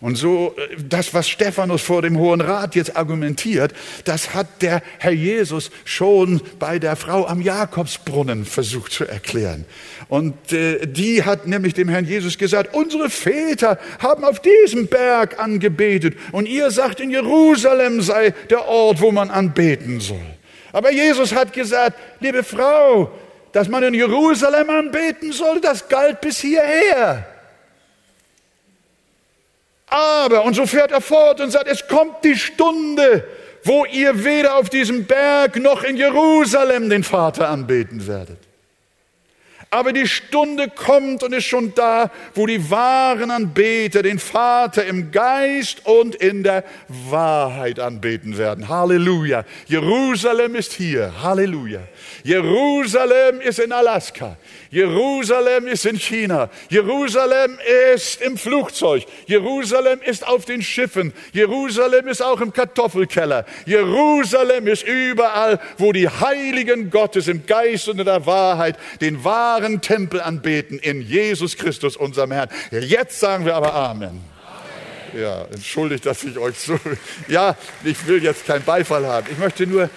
Und so, äh, das, was Stephanus vor dem Hohen Rat jetzt argumentiert, das hat der Herr Jesus schon bei der Frau am Jakobsbrunnen versucht zu erklären. Und äh, die hat nämlich dem Herrn Jesus gesagt, unsere Väter haben auf diesem Berg angebetet und ihr sagt, in Jerusalem sei der Ort, wo man anbeten soll. Aber Jesus hat gesagt, liebe Frau, dass man in Jerusalem anbeten soll, das galt bis hierher. Aber, und so fährt er fort und sagt, es kommt die Stunde, wo ihr weder auf diesem Berg noch in Jerusalem den Vater anbeten werdet. Aber die Stunde kommt und ist schon da, wo die wahren Anbeter den Vater im Geist und in der Wahrheit anbeten werden. Halleluja. Jerusalem ist hier. Halleluja. Jerusalem ist in Alaska. Jerusalem ist in China. Jerusalem ist im Flugzeug. Jerusalem ist auf den Schiffen. Jerusalem ist auch im Kartoffelkeller. Jerusalem ist überall, wo die Heiligen Gottes im Geist und in der Wahrheit den wahren Tempel anbeten in Jesus Christus, unserem Herrn. Jetzt sagen wir aber Amen. Ja, entschuldigt, dass ich euch so. Ja, ich will jetzt keinen Beifall haben. Ich möchte nur,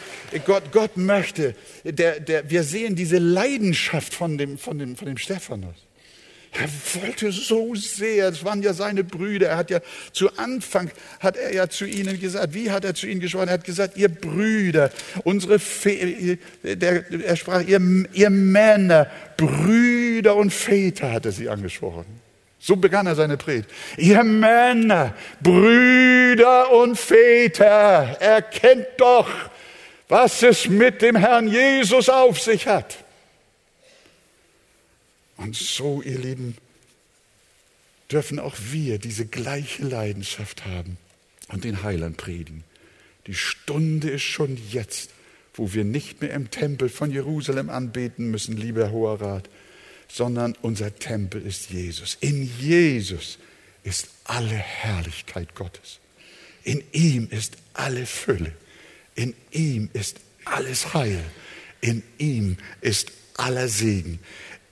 Gott, Gott möchte, der, der, wir sehen diese Leidenschaft von dem, von dem, von dem Stephanus. Er wollte so sehr, es waren ja seine Brüder, er hat ja zu Anfang, hat er ja zu ihnen gesagt, wie hat er zu ihnen gesprochen? Er hat gesagt, ihr Brüder, unsere, Fe der, er sprach, ihr, ihr Männer, Brüder und Väter hat er sie angesprochen. So begann er seine Predigt. Ihr Männer, Brüder und Väter, erkennt doch, was es mit dem Herrn Jesus auf sich hat. Und so, ihr Lieben, dürfen auch wir diese gleiche Leidenschaft haben und den Heiland predigen. Die Stunde ist schon jetzt, wo wir nicht mehr im Tempel von Jerusalem anbeten müssen, lieber Hoher Rat, sondern unser Tempel ist Jesus. In Jesus ist alle Herrlichkeit Gottes. In ihm ist alle Fülle. In ihm ist alles Heil. In ihm ist aller Segen.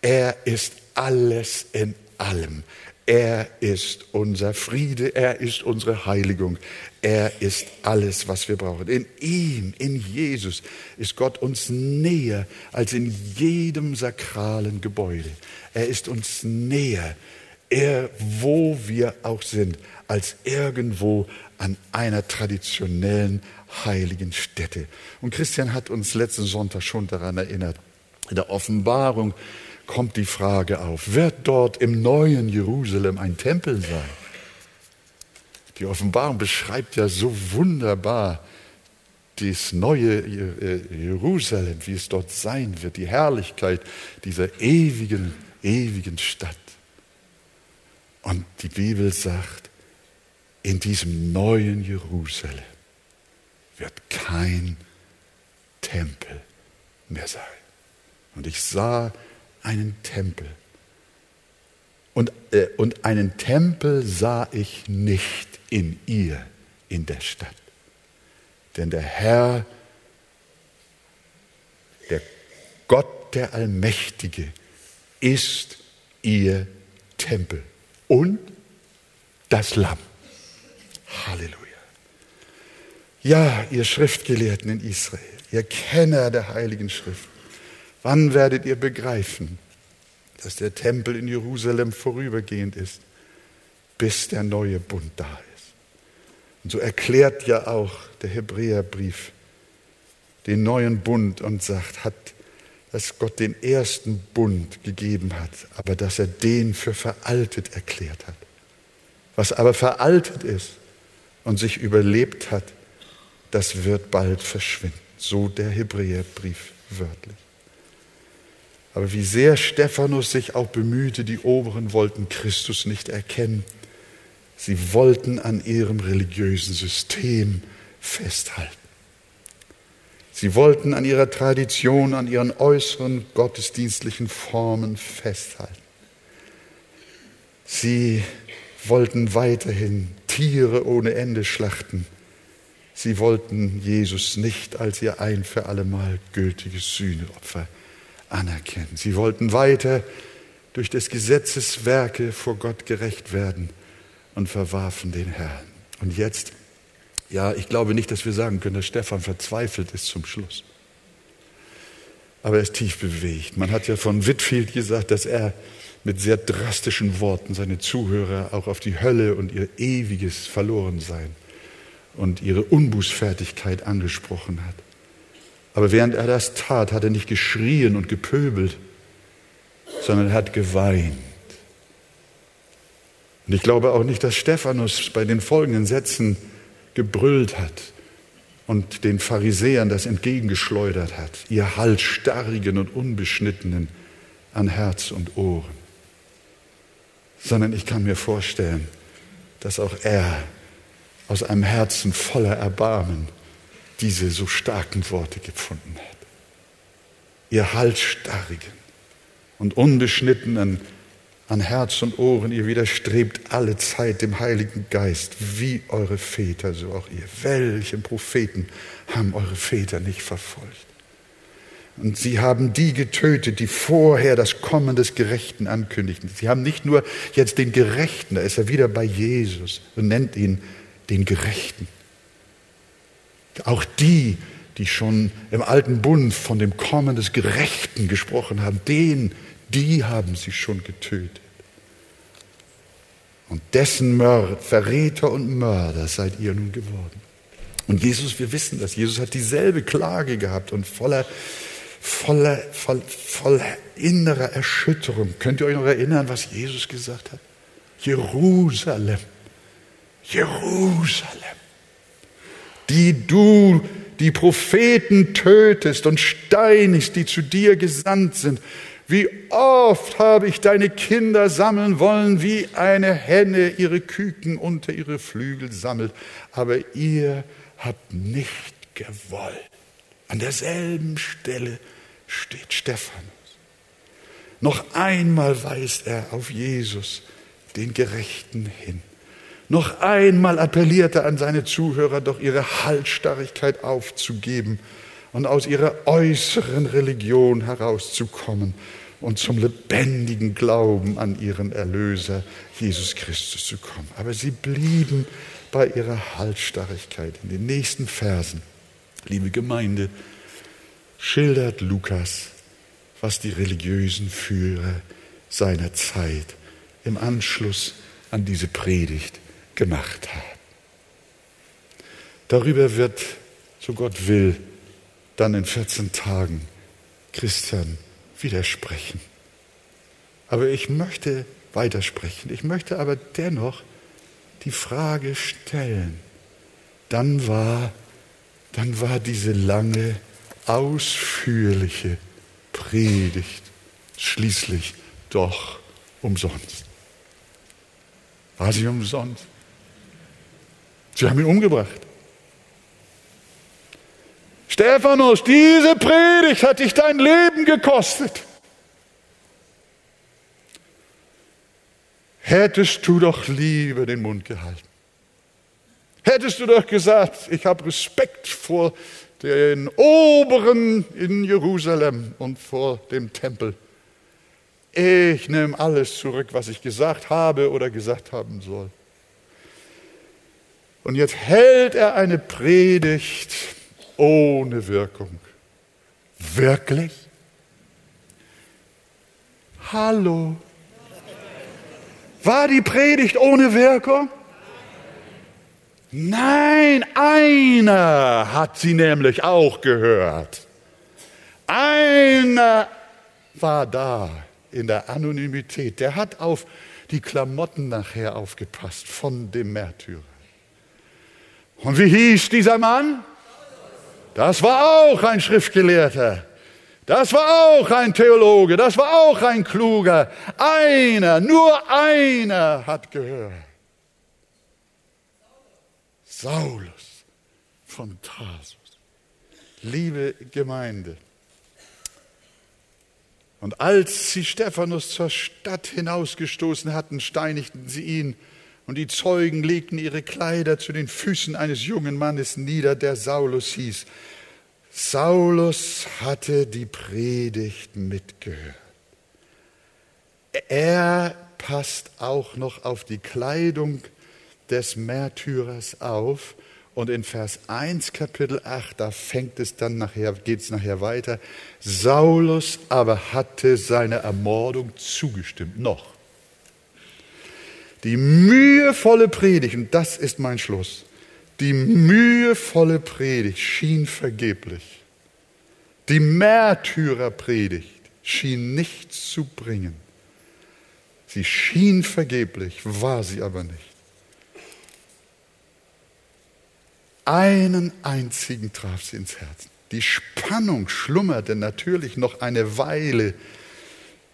Er ist alles in allem. Er ist unser Friede, er ist unsere Heiligung, er ist alles, was wir brauchen. In ihm, in Jesus, ist Gott uns näher als in jedem sakralen Gebäude. Er ist uns näher, er, wo wir auch sind, als irgendwo an einer traditionellen heiligen Stätte. Und Christian hat uns letzten Sonntag schon daran erinnert. In der Offenbarung kommt die Frage auf, wird dort im neuen Jerusalem ein Tempel sein? Die Offenbarung beschreibt ja so wunderbar das neue Jerusalem, wie es dort sein wird, die Herrlichkeit dieser ewigen, ewigen Stadt. Und die Bibel sagt, in diesem neuen Jerusalem wird kein Tempel mehr sein. Und ich sah einen Tempel. Und, äh, und einen Tempel sah ich nicht in ihr, in der Stadt. Denn der Herr, der Gott der Allmächtige, ist ihr Tempel und das Lamm. Halleluja. Ja, ihr Schriftgelehrten in Israel, ihr Kenner der Heiligen Schrift, Wann werdet ihr begreifen, dass der Tempel in Jerusalem vorübergehend ist, bis der neue Bund da ist? Und so erklärt ja auch der Hebräerbrief den neuen Bund und sagt, hat, dass Gott den ersten Bund gegeben hat, aber dass er den für veraltet erklärt hat. Was aber veraltet ist und sich überlebt hat, das wird bald verschwinden. So der Hebräerbrief wörtlich. Aber wie sehr Stephanus sich auch bemühte, die Oberen wollten Christus nicht erkennen. Sie wollten an ihrem religiösen System festhalten. Sie wollten an ihrer Tradition, an ihren äußeren gottesdienstlichen Formen festhalten. Sie wollten weiterhin Tiere ohne Ende schlachten. Sie wollten Jesus nicht als ihr ein für allemal gültiges Sühneopfer anerkennen. Sie wollten weiter durch des Gesetzes Werke vor Gott gerecht werden und verwarfen den Herrn. Und jetzt, ja, ich glaube nicht, dass wir sagen können, dass Stefan verzweifelt ist zum Schluss. Aber er ist tief bewegt. Man hat ja von Whitfield gesagt, dass er mit sehr drastischen Worten seine Zuhörer auch auf die Hölle und ihr ewiges Verlorensein und ihre Unbußfertigkeit angesprochen hat. Aber während er das tat, hat er nicht geschrien und gepöbelt, sondern er hat geweint. Und ich glaube auch nicht, dass Stephanus bei den folgenden Sätzen gebrüllt hat und den Pharisäern das entgegengeschleudert hat, ihr halsstarrigen und unbeschnittenen an Herz und Ohren. Sondern ich kann mir vorstellen, dass auch er aus einem Herzen voller Erbarmen diese so starken Worte gefunden hat. Ihr halsstarrigen und unbeschnittenen an Herz und Ohren, ihr widerstrebt alle Zeit dem Heiligen Geist, wie eure Väter, so auch ihr. Welchen Propheten haben eure Väter nicht verfolgt? Und sie haben die getötet, die vorher das Kommen des Gerechten ankündigten. Sie haben nicht nur jetzt den Gerechten, da ist er wieder bei Jesus und nennt ihn den Gerechten. Auch die, die schon im alten Bund von dem Kommen des Gerechten gesprochen haben, den, die haben sie schon getötet. Und dessen Mörder, Verräter und Mörder seid ihr nun geworden. Und Jesus, wir wissen das, Jesus hat dieselbe Klage gehabt und voller, voller, voller, voller innerer Erschütterung. Könnt ihr euch noch erinnern, was Jesus gesagt hat? Jerusalem, Jerusalem die du die Propheten tötest und steinigst, die zu dir gesandt sind. Wie oft habe ich deine Kinder sammeln wollen, wie eine Henne ihre Küken unter ihre Flügel sammelt, aber ihr habt nicht gewollt. An derselben Stelle steht Stephanus. Noch einmal weist er auf Jesus, den Gerechten, hin. Noch einmal appelliert er an seine Zuhörer, doch ihre Halsstarrigkeit aufzugeben und aus ihrer äußeren Religion herauszukommen und zum lebendigen Glauben an ihren Erlöser Jesus Christus zu kommen. Aber sie blieben bei ihrer Halsstarrigkeit. In den nächsten Versen, liebe Gemeinde, schildert Lukas, was die religiösen Führer seiner Zeit im Anschluss an diese Predigt gemacht haben. Darüber wird, so Gott will, dann in 14 Tagen Christian widersprechen. Aber ich möchte weitersprechen. Ich möchte aber dennoch die Frage stellen. Dann war, dann war diese lange, ausführliche Predigt schließlich doch umsonst. War sie umsonst? Sie haben ihn umgebracht. Stephanus, diese Predigt hat dich dein Leben gekostet. Hättest du doch lieber den Mund gehalten. Hättest du doch gesagt, ich habe Respekt vor den Oberen in Jerusalem und vor dem Tempel. Ich nehme alles zurück, was ich gesagt habe oder gesagt haben soll. Und jetzt hält er eine Predigt ohne Wirkung. Wirklich? Hallo. War die Predigt ohne Wirkung? Nein, einer hat sie nämlich auch gehört. Einer war da in der Anonymität. Der hat auf die Klamotten nachher aufgepasst von dem Märtyrer. Und wie hieß dieser Mann? Das war auch ein Schriftgelehrter. Das war auch ein Theologe. Das war auch ein Kluger. Einer, nur einer hat gehört. Saulus von Tarsus. Liebe Gemeinde. Und als sie Stephanus zur Stadt hinausgestoßen hatten, steinigten sie ihn, und die Zeugen legten ihre Kleider zu den Füßen eines jungen Mannes nieder, der Saulus hieß. Saulus hatte die Predigt mitgehört. Er passt auch noch auf die Kleidung des Märtyrers auf. Und in Vers 1, Kapitel 8, da fängt es dann nachher, geht es nachher weiter. Saulus aber hatte seine Ermordung zugestimmt, noch. Die mühevolle Predigt, und das ist mein Schluss, die mühevolle Predigt schien vergeblich. Die Märtyrerpredigt schien nichts zu bringen. Sie schien vergeblich, war sie aber nicht. Einen einzigen traf sie ins Herz. Die Spannung schlummerte natürlich noch eine Weile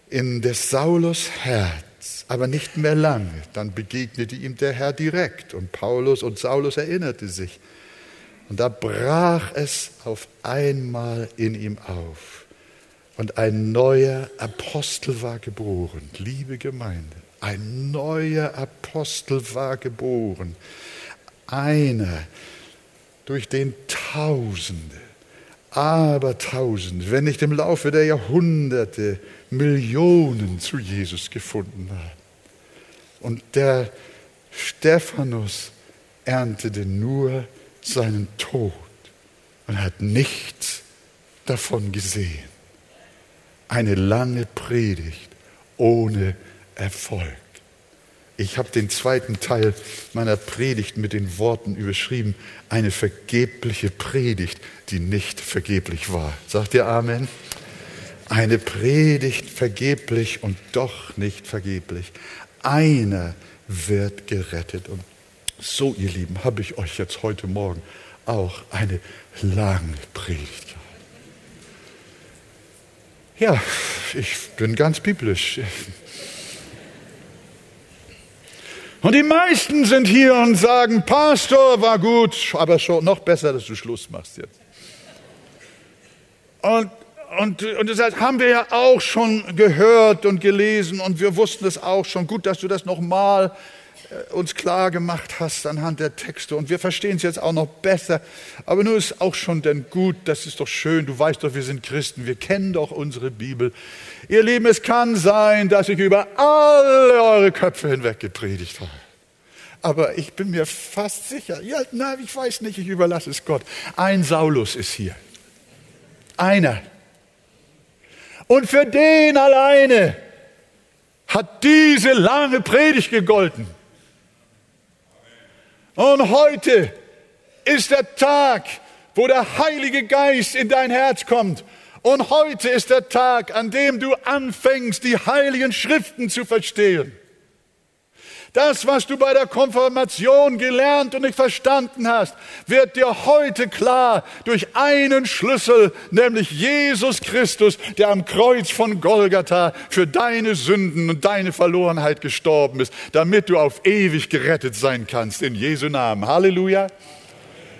in des Saulus Herz, aber nicht mehr lange. Dann begegnete ihm der Herr direkt und Paulus und Saulus erinnerte sich. Und da brach es auf einmal in ihm auf. Und ein neuer Apostel war geboren. Liebe Gemeinde, ein neuer Apostel war geboren. Einer, durch den Tausende, Abertausende, wenn nicht im Laufe der Jahrhunderte Millionen zu Jesus gefunden haben. Und der Stephanus erntete nur seinen Tod und hat nichts davon gesehen. Eine lange Predigt ohne Erfolg. Ich habe den zweiten Teil meiner Predigt mit den Worten überschrieben, eine vergebliche Predigt, die nicht vergeblich war. Sagt ihr Amen? Eine Predigt vergeblich und doch nicht vergeblich. Einer wird gerettet. Und so, ihr Lieben, habe ich euch jetzt heute Morgen auch eine lange Predigt gehalten. Ja, ich bin ganz biblisch. Und die meisten sind hier und sagen, Pastor, war gut, aber schon noch besser, dass du Schluss machst jetzt. Und, und, und das haben wir ja auch schon gehört und gelesen und wir wussten es auch schon. Gut, dass du das nochmal äh, uns klar gemacht hast anhand der Texte und wir verstehen es jetzt auch noch besser. Aber nur ist auch schon denn gut, das ist doch schön. Du weißt doch, wir sind Christen, wir kennen doch unsere Bibel. Ihr Lieben, es kann sein, dass ich über alle eure Köpfe hinweg gepredigt habe. Aber ich bin mir fast sicher, ja, na, ich weiß nicht, ich überlasse es Gott. Ein Saulus ist hier. Einer. Und für den alleine hat diese lange Predigt gegolten. Und heute ist der Tag, wo der Heilige Geist in dein Herz kommt. Und heute ist der Tag, an dem du anfängst, die heiligen Schriften zu verstehen. Das, was du bei der Konfirmation gelernt und nicht verstanden hast, wird dir heute klar durch einen Schlüssel, nämlich Jesus Christus, der am Kreuz von Golgatha für deine Sünden und deine Verlorenheit gestorben ist, damit du auf ewig gerettet sein kannst. In Jesu Namen. Halleluja.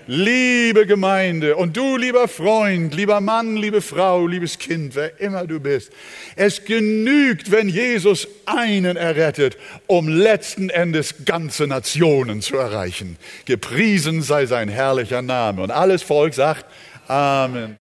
Liebe Gemeinde und du, lieber Freund, lieber Mann, liebe Frau, liebes Kind, wer immer du bist, es genügt, wenn Jesus einen errettet, um letzten Endes ganze Nationen zu erreichen. Gepriesen sei sein herrlicher Name. Und alles Volk sagt Amen.